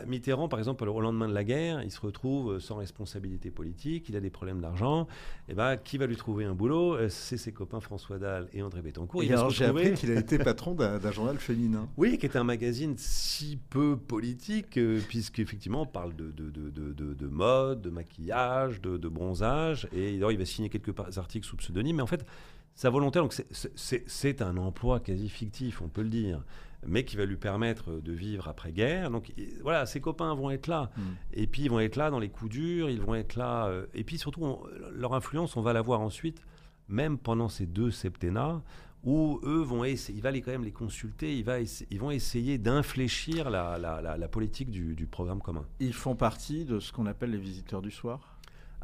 Mitterrand, par exemple, au lendemain de la guerre, il se retrouve sans responsabilité politique, il a des problèmes d'argent. Et ben, qui va lui trouver un boulot? Euh, C'est ses copains François Dalle et André Bettencourt. Et alors, j'ai appris qu'il a été patron d'un journal féminin. Oui, qui est un magazine si peu politique, euh, puisqu'effectivement, on parle de, de, de, de, mode, de maquillage, de, bronzage. Et alors, il va signer quelques articles sous pseudonyme. Mais en fait, sa volonté, donc c'est un emploi quasi fictif, on peut le dire. Mais qui va lui permettre de vivre après-guerre. Donc voilà, ses copains vont être là. Mm. Et puis ils vont être là dans les coups durs, ils vont être là. Euh, et puis surtout, leur influence, on va la voir ensuite, même pendant ces deux septennats, où eux vont essayer, il va les, quand même les consulter, il va ils vont essayer d'infléchir la, la, politique du, du programme commun. Ils font partie de ce qu'on appelle les visiteurs du soir?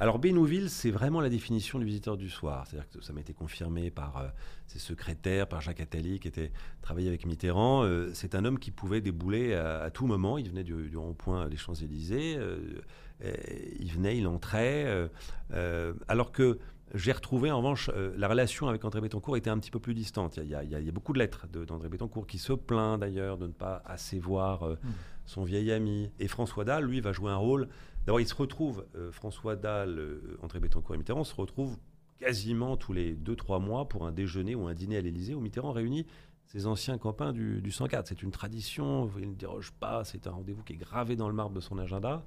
Alors Bénouville, c'est vraiment la définition du visiteur du soir. C'est-à-dire que ça m'a été confirmé par euh, ses secrétaires, par Jacques Attali, qui était travaillé avec Mitterrand. Euh, c'est un homme qui pouvait débouler à, tout moment. Il venait du, rond-point des Champs-Élysées. Euh, il venait, il entrait. alors que j'ai retrouvé en revanche la relation avec André Bettencourt était un petit peu plus distante. Il y a, beaucoup de lettres d'André Bettencourt qui se plaint d'ailleurs de ne pas assez voir mmh. son vieil ami. Et François Dalle, lui, va jouer un rôle D'abord, il se retrouve, euh, François Dalle, euh, André Bettencourt et Mitterrand se retrouvent quasiment tous les 2-3 mois pour un déjeuner ou un dîner à l'Élysée où Mitterrand réunit ses anciens copains du, 104. C'est une tradition, il ne déroge pas, c'est un rendez-vous qui est gravé dans le marbre de son agenda.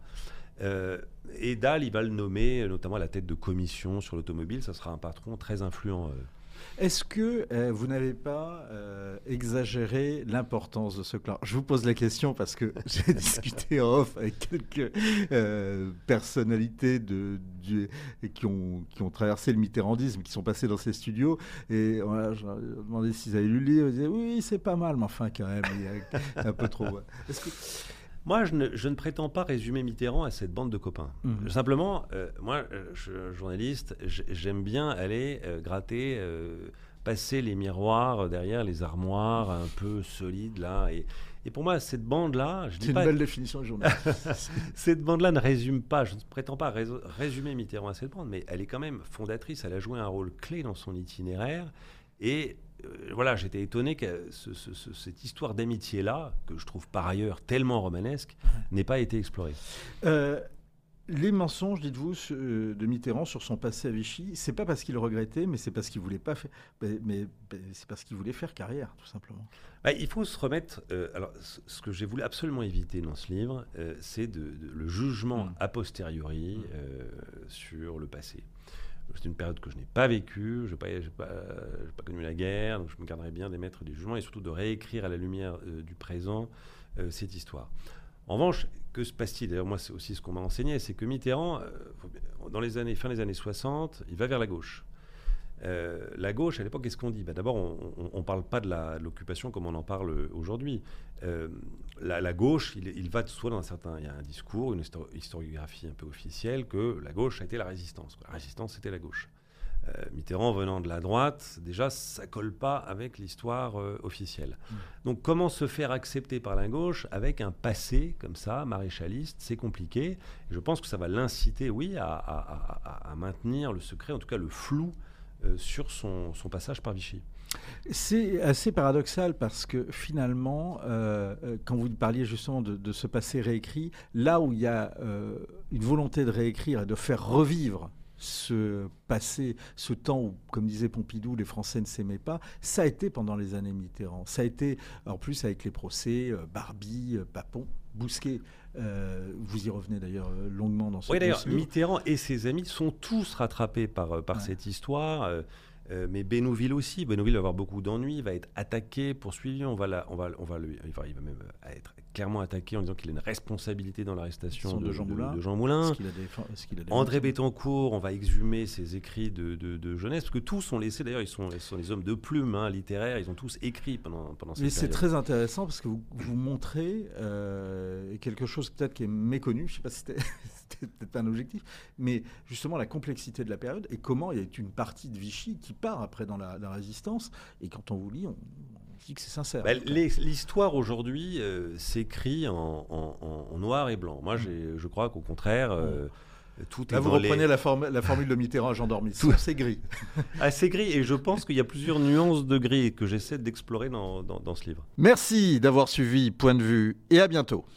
Euh, et Dalle, il va le nommer notamment à la tête de commission sur l'automobile. Ça sera un patron très influent. Est-ce que euh, vous n'avez pas euh, exagéré l'importance de ce clan? Je vous pose la question parce que j'ai discuté en off avec quelques euh, personnalités qui, ont, traversé le mitterrandisme, qui sont passés dans ces studios. Et voilà, je leur ai demandé s'ils avaient lu le livre. Ils disaient oui, c'est pas mal, mais enfin, quand même, il y a un peu trop. Moi, je ne, prétends pas résumer Mitterrand à cette bande de copains. Mmh. Simplement, euh, moi, euh, je, journaliste, j'aime bien aller euh, gratter, passer les miroirs derrière les armoires un peu solides là. Et, pour moi, cette bande-là, c'est une belle définition de journaliste. cette bande-là ne résume pas. Je ne prétends pas résumer Mitterrand à cette bande, mais elle est quand même fondatrice. Elle a joué un rôle clé dans son itinéraire. Et voilà, j'étais étonné que cette histoire d'amitié-là, que je trouve par ailleurs tellement romanesque, n'ait pas été explorée. Euh, les mensonges, dites-vous, euh, de Mitterrand sur son passé à Vichy, c'est pas parce qu'il regrettait, mais c'est parce qu'il voulait pas faire, mais, c'est parce qu'il voulait faire carrière, tout simplement. Bah, il faut se remettre. alors, ce que j'ai voulu absolument éviter dans ce livre, c'est de, le jugement mm. a posteriori mm. sur le passé. C'est une période que je n'ai pas vécue, je n'ai pas, pas, connu la guerre, donc je me garderais bien d'émettre des jugements et surtout de réécrire à la lumière euh, du présent euh, cette histoire. En revanche, que se passe-t-il? D'ailleurs, moi, c'est aussi ce qu'on m'a enseigné, c'est que Mitterrand, euh, dans les années, fin des années 60, il va vers la gauche. Euh, la gauche, à l'époque, qu'est-ce qu'on dit? Bah, D'abord, on ne parle pas de l'occupation comme on en parle aujourd'hui. Euh, la, gauche, il, va soit dans un certain... Il y a un discours, une historiographie un peu officielle, que la gauche a été la résistance. La résistance, c'était la gauche. Euh, Mitterrand venant de la droite, déjà, ça colle pas avec l'histoire officielle. Mmh. Donc, comment se faire accepter par la gauche avec un passé comme ça, maréchaliste C'est compliqué. je pense que ça va l'inciter, oui, à, à, maintenir le secret, en tout cas le flou euh, sur son, passage par Vichy. C'est assez paradoxal parce que finalement, euh, euh, quand vous parliez justement de, ce passé réécrit, là où il y a une volonté de réécrire et de faire revivre ce passé, ce temps où, comme disait Pompidou, les Français ne s'aimaient pas, ça a été pendant les années Mitterrand. Ça a été, en plus, avec les procès, Barbie, Papon, Bousquet. vous y revenez d'ailleurs longuement dans ce Oui, d'ailleurs, Mitterrand et ses amis sont tous rattrapés par, par cette histoire. Euh, mais Bénouville aussi. Bénouville va avoir beaucoup d'ennuis, va être attaqué, poursuivi. On va, on va, on va, il va, il va même être clairement attaqué en disant qu'il a une responsabilité dans l'arrestation de, Jean Moulin. De, Jean Moulin. André Bettencourt, on va exhumer ses écrits de, jeunesse, parce que tous sont laissés, d'ailleurs, ils sont, sont les hommes de plume hein, littéraires, ils ont tous écrit pendant, pendant cette Mais c'est très intéressant parce que vous, vous montrez euh, quelque chose peut-être qui est méconnu, je ne sais pas si c'était peut-être pas un objectif, mais justement la complexité de la période et comment il y a une partie de Vichy qui part après dans la, résistance, et quand on vous lit, on, dit que c'est sincère. Bah, l'histoire aujourd'hui euh, s'écrit en, noir et blanc. Moi, je crois qu'au contraire... Euh, tout Là, vous reprenez la, la, formule de Mitterrand à gendarmerie. Tout c'est gris. ah, c'est gris, et je pense qu'il y a plusieurs nuances de gris que j'essaie d'explorer dans, dans ce livre. Merci d'avoir suivi Point de vue, et à bientôt.